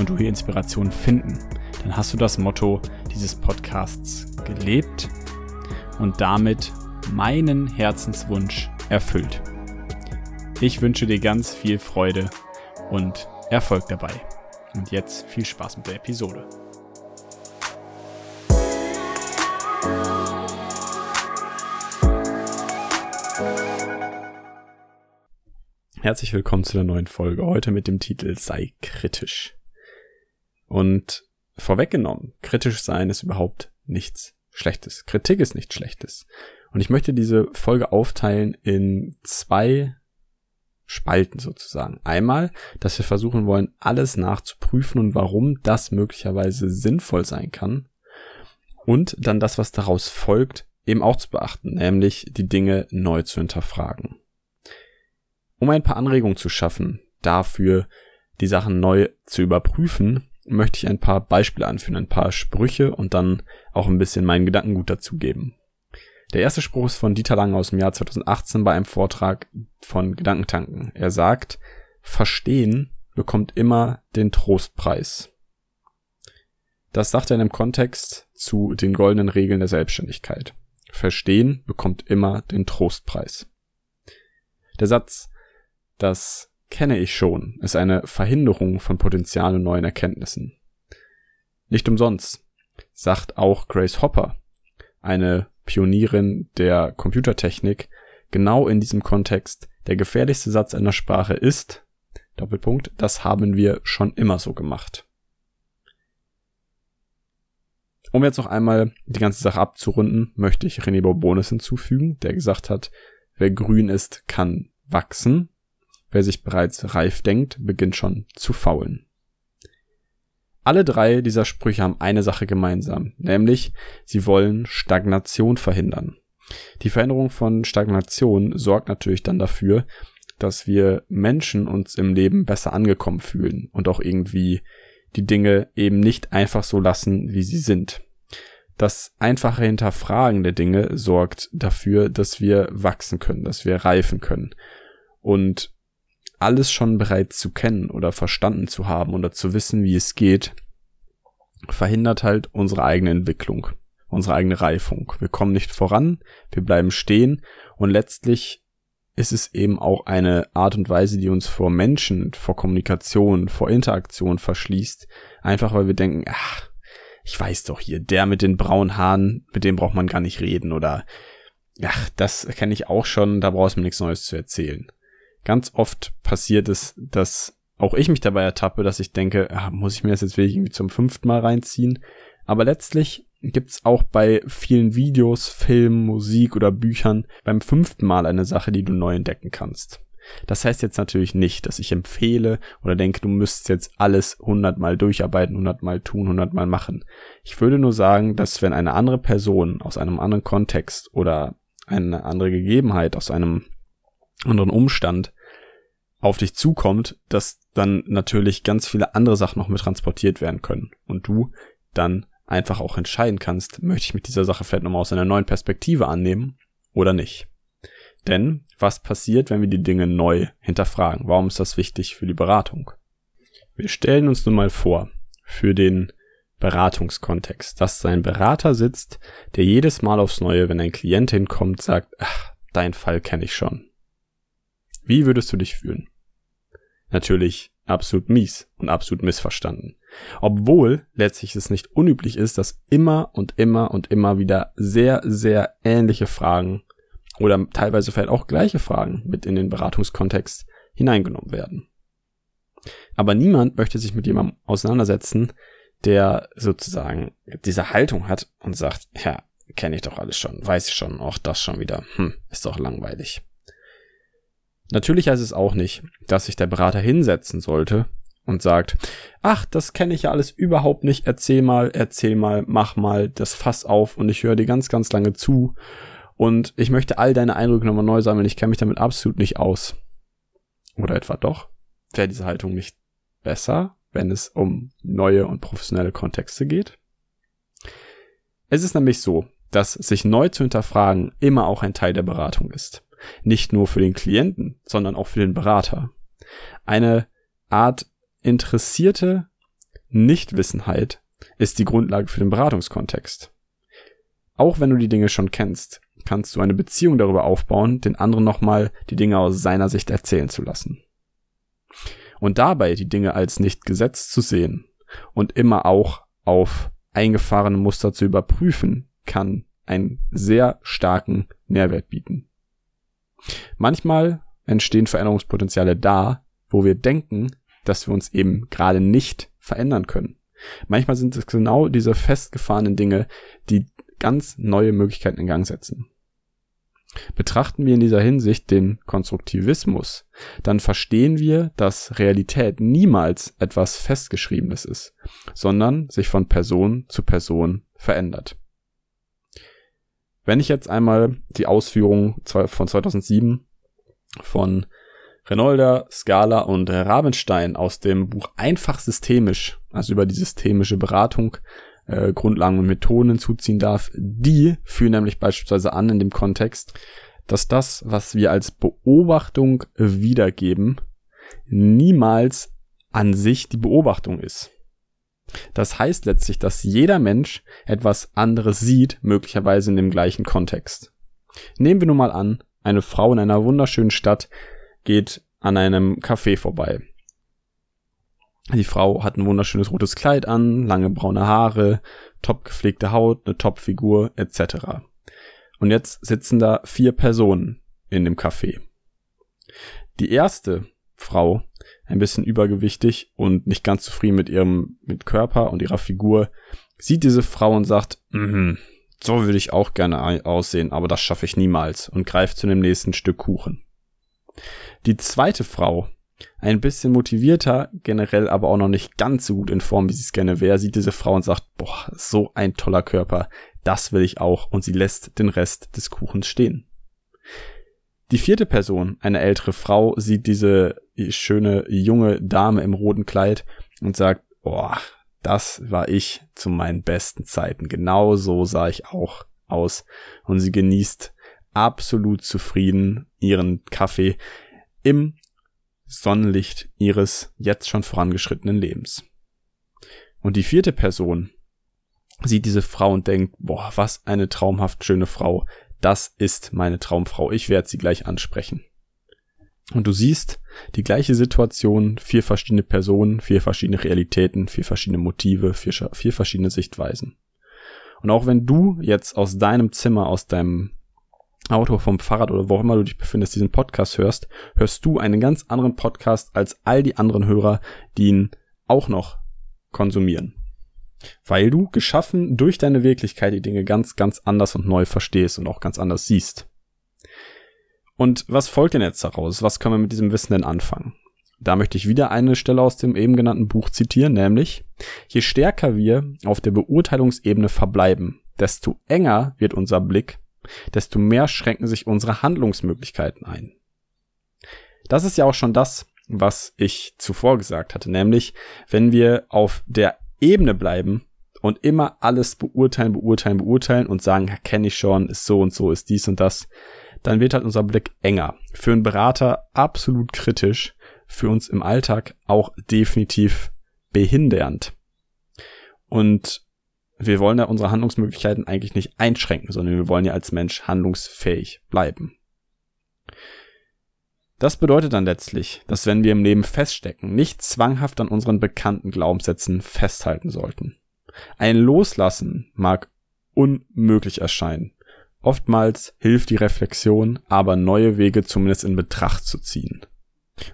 und du hier Inspiration finden, dann hast du das Motto dieses Podcasts gelebt und damit meinen Herzenswunsch erfüllt. Ich wünsche dir ganz viel Freude und Erfolg dabei. Und jetzt viel Spaß mit der Episode. Herzlich willkommen zu der neuen Folge. Heute mit dem Titel Sei kritisch. Und vorweggenommen, kritisch sein ist überhaupt nichts Schlechtes. Kritik ist nichts Schlechtes. Und ich möchte diese Folge aufteilen in zwei Spalten sozusagen. Einmal, dass wir versuchen wollen, alles nachzuprüfen und warum das möglicherweise sinnvoll sein kann. Und dann das, was daraus folgt, eben auch zu beachten, nämlich die Dinge neu zu hinterfragen. Um ein paar Anregungen zu schaffen, dafür die Sachen neu zu überprüfen, möchte ich ein paar Beispiele anführen, ein paar Sprüche und dann auch ein bisschen meinen Gedankengut dazugeben. Der erste Spruch ist von Dieter Lang aus dem Jahr 2018 bei einem Vortrag von Gedankentanken. Er sagt, Verstehen bekommt immer den Trostpreis. Das sagt er in einem Kontext zu den goldenen Regeln der Selbstständigkeit. Verstehen bekommt immer den Trostpreis. Der Satz das kenne ich schon, ist eine Verhinderung von Potenzial neuen Erkenntnissen. Nicht umsonst sagt auch Grace Hopper, eine Pionierin der Computertechnik, genau in diesem Kontext, der gefährlichste Satz einer Sprache ist, Doppelpunkt, das haben wir schon immer so gemacht. Um jetzt noch einmal die ganze Sache abzurunden, möchte ich René Bourbonis hinzufügen, der gesagt hat, wer grün ist, kann wachsen. Wer sich bereits reif denkt, beginnt schon zu faulen. Alle drei dieser Sprüche haben eine Sache gemeinsam, nämlich sie wollen Stagnation verhindern. Die Veränderung von Stagnation sorgt natürlich dann dafür, dass wir Menschen uns im Leben besser angekommen fühlen und auch irgendwie die Dinge eben nicht einfach so lassen, wie sie sind. Das einfache Hinterfragen der Dinge sorgt dafür, dass wir wachsen können, dass wir reifen können. Und alles schon bereits zu kennen oder verstanden zu haben oder zu wissen, wie es geht, verhindert halt unsere eigene Entwicklung, unsere eigene Reifung. Wir kommen nicht voran, wir bleiben stehen und letztlich ist es eben auch eine Art und Weise, die uns vor Menschen, vor Kommunikation, vor Interaktion verschließt, einfach weil wir denken, ach, ich weiß doch hier, der mit den braunen Haaren, mit dem braucht man gar nicht reden oder ach, das kenne ich auch schon, da brauchst du mir nichts Neues zu erzählen ganz oft passiert es, dass auch ich mich dabei ertappe, dass ich denke, ah, muss ich mir das jetzt wirklich irgendwie zum fünften Mal reinziehen? Aber letztlich gibt's auch bei vielen Videos, Filmen, Musik oder Büchern beim fünften Mal eine Sache, die du neu entdecken kannst. Das heißt jetzt natürlich nicht, dass ich empfehle oder denke, du müsstest jetzt alles hundertmal durcharbeiten, hundertmal tun, hundertmal machen. Ich würde nur sagen, dass wenn eine andere Person aus einem anderen Kontext oder eine andere Gegebenheit aus einem anderen Umstand auf dich zukommt, dass dann natürlich ganz viele andere Sachen noch mit transportiert werden können und du dann einfach auch entscheiden kannst, möchte ich mit dieser Sache vielleicht nochmal aus einer neuen Perspektive annehmen oder nicht. Denn was passiert, wenn wir die Dinge neu hinterfragen? Warum ist das wichtig für die Beratung? Wir stellen uns nun mal vor, für den Beratungskontext, dass ein Berater sitzt, der jedes Mal aufs Neue, wenn ein Klient hinkommt, sagt, ach, dein Fall kenne ich schon. Wie würdest du dich fühlen? Natürlich absolut mies und absolut missverstanden. Obwohl letztlich es nicht unüblich ist, dass immer und immer und immer wieder sehr, sehr ähnliche Fragen oder teilweise vielleicht auch gleiche Fragen mit in den Beratungskontext hineingenommen werden. Aber niemand möchte sich mit jemandem auseinandersetzen, der sozusagen diese Haltung hat und sagt, ja, kenne ich doch alles schon, weiß ich schon, auch das schon wieder, hm, ist doch langweilig. Natürlich heißt es auch nicht, dass sich der Berater hinsetzen sollte und sagt, ach, das kenne ich ja alles überhaupt nicht, erzähl mal, erzähl mal, mach mal das Fass auf und ich höre dir ganz, ganz lange zu und ich möchte all deine Eindrücke nochmal neu sammeln, ich kenne mich damit absolut nicht aus. Oder etwa doch? Wäre diese Haltung nicht besser, wenn es um neue und professionelle Kontexte geht? Es ist nämlich so, dass sich neu zu hinterfragen immer auch ein Teil der Beratung ist. Nicht nur für den Klienten, sondern auch für den Berater. Eine Art interessierte Nichtwissenheit ist die Grundlage für den Beratungskontext. Auch wenn du die Dinge schon kennst, kannst du eine Beziehung darüber aufbauen, den anderen nochmal die Dinge aus seiner Sicht erzählen zu lassen. Und dabei die Dinge als nicht gesetzt zu sehen und immer auch auf eingefahrene Muster zu überprüfen, kann einen sehr starken Nährwert bieten. Manchmal entstehen Veränderungspotenziale da, wo wir denken, dass wir uns eben gerade nicht verändern können. Manchmal sind es genau diese festgefahrenen Dinge, die ganz neue Möglichkeiten in Gang setzen. Betrachten wir in dieser Hinsicht den Konstruktivismus, dann verstehen wir, dass Realität niemals etwas Festgeschriebenes ist, sondern sich von Person zu Person verändert. Wenn ich jetzt einmal die Ausführungen von 2007 von Renolder, Scala und Rabenstein aus dem Buch Einfach systemisch, also über die systemische Beratung, äh, Grundlagen und Methoden hinzuziehen darf, die führen nämlich beispielsweise an in dem Kontext, dass das, was wir als Beobachtung wiedergeben, niemals an sich die Beobachtung ist. Das heißt letztlich, dass jeder Mensch etwas anderes sieht, möglicherweise in dem gleichen Kontext. Nehmen wir nun mal an, eine Frau in einer wunderschönen Stadt geht an einem Café vorbei. Die Frau hat ein wunderschönes rotes Kleid an, lange braune Haare, top gepflegte Haut, eine Topfigur etc. Und jetzt sitzen da vier Personen in dem Café. Die erste Frau, ein bisschen übergewichtig und nicht ganz zufrieden mit ihrem mit Körper und ihrer Figur, sieht diese Frau und sagt, mm, so würde ich auch gerne aussehen, aber das schaffe ich niemals und greift zu dem nächsten Stück Kuchen. Die zweite Frau, ein bisschen motivierter, generell aber auch noch nicht ganz so gut in Form, wie sie es gerne wäre, sieht diese Frau und sagt, boah, so ein toller Körper, das will ich auch, und sie lässt den Rest des Kuchens stehen. Die vierte Person, eine ältere Frau, sieht diese schöne junge Dame im roten Kleid und sagt, boah, das war ich zu meinen besten Zeiten. Genau so sah ich auch aus. Und sie genießt absolut zufrieden ihren Kaffee im Sonnenlicht ihres jetzt schon vorangeschrittenen Lebens. Und die vierte Person sieht diese Frau und denkt, boah, was eine traumhaft schöne Frau. Das ist meine Traumfrau. Ich werde sie gleich ansprechen. Und du siehst die gleiche Situation, vier verschiedene Personen, vier verschiedene Realitäten, vier verschiedene Motive, vier, vier verschiedene Sichtweisen. Und auch wenn du jetzt aus deinem Zimmer, aus deinem Auto, vom Fahrrad oder wo auch immer du dich befindest, diesen Podcast hörst, hörst du einen ganz anderen Podcast als all die anderen Hörer, die ihn auch noch konsumieren. Weil du geschaffen durch deine Wirklichkeit die Dinge ganz, ganz anders und neu verstehst und auch ganz anders siehst. Und was folgt denn jetzt daraus? Was können wir mit diesem Wissen denn anfangen? Da möchte ich wieder eine Stelle aus dem eben genannten Buch zitieren, nämlich, je stärker wir auf der Beurteilungsebene verbleiben, desto enger wird unser Blick desto mehr schränken sich unsere Handlungsmöglichkeiten ein. Das ist ja auch schon das, was ich zuvor gesagt hatte, nämlich wenn wir auf der Ebene bleiben und immer alles beurteilen, beurteilen, beurteilen und sagen, kenne ich schon, ist so und so, ist dies und das, dann wird halt unser Blick enger. Für einen Berater absolut kritisch, für uns im Alltag auch definitiv behindernd. Und wir wollen ja unsere Handlungsmöglichkeiten eigentlich nicht einschränken, sondern wir wollen ja als Mensch handlungsfähig bleiben. Das bedeutet dann letztlich, dass wenn wir im Leben feststecken, nicht zwanghaft an unseren bekannten Glaubenssätzen festhalten sollten. Ein Loslassen mag unmöglich erscheinen. Oftmals hilft die Reflexion, aber neue Wege zumindest in Betracht zu ziehen.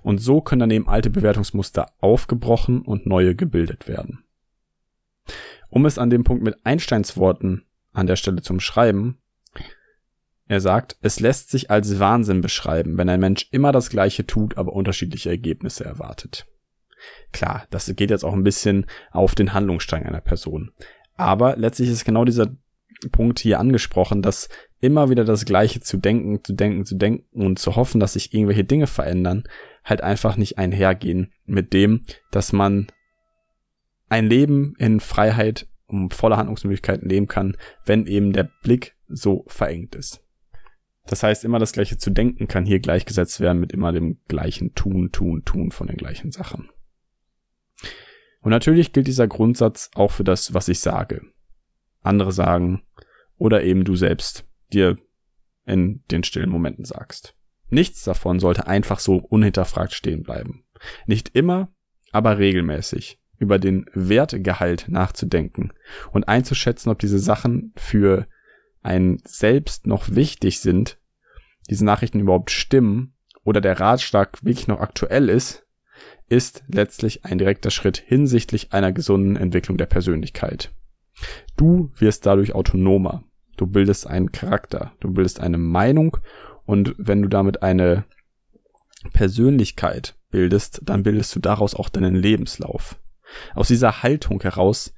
Und so können dann eben alte Bewertungsmuster aufgebrochen und neue gebildet werden. Um es an dem Punkt mit Einsteins Worten an der Stelle zum Schreiben, er sagt, es lässt sich als Wahnsinn beschreiben, wenn ein Mensch immer das Gleiche tut, aber unterschiedliche Ergebnisse erwartet. Klar, das geht jetzt auch ein bisschen auf den Handlungsstrang einer Person. Aber letztlich ist genau dieser Punkt hier angesprochen, dass immer wieder das Gleiche zu denken, zu denken, zu denken und zu hoffen, dass sich irgendwelche Dinge verändern, halt einfach nicht einhergehen mit dem, dass man ein Leben in Freiheit um voller Handlungsmöglichkeiten leben kann, wenn eben der Blick so verengt ist. Das heißt, immer das Gleiche zu denken kann hier gleichgesetzt werden mit immer dem gleichen Tun, Tun, Tun von den gleichen Sachen. Und natürlich gilt dieser Grundsatz auch für das, was ich sage. Andere sagen oder eben du selbst dir in den stillen Momenten sagst. Nichts davon sollte einfach so unhinterfragt stehen bleiben. Nicht immer, aber regelmäßig über den Wertgehalt nachzudenken und einzuschätzen, ob diese Sachen für einen selbst noch wichtig sind, diese Nachrichten überhaupt stimmen oder der Ratschlag wirklich noch aktuell ist, ist letztlich ein direkter Schritt hinsichtlich einer gesunden Entwicklung der Persönlichkeit. Du wirst dadurch autonomer. Du bildest einen Charakter, du bildest eine Meinung und wenn du damit eine Persönlichkeit bildest, dann bildest du daraus auch deinen Lebenslauf. Aus dieser Haltung heraus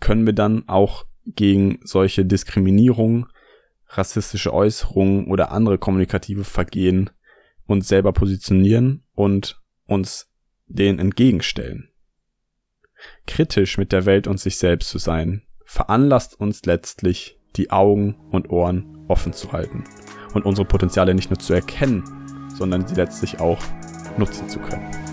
können wir dann auch gegen solche Diskriminierung, rassistische Äußerungen oder andere kommunikative Vergehen uns selber positionieren und uns denen entgegenstellen. Kritisch mit der Welt und sich selbst zu sein, veranlasst uns letztlich, die Augen und Ohren offen zu halten und unsere Potenziale nicht nur zu erkennen, sondern sie letztlich auch nutzen zu können.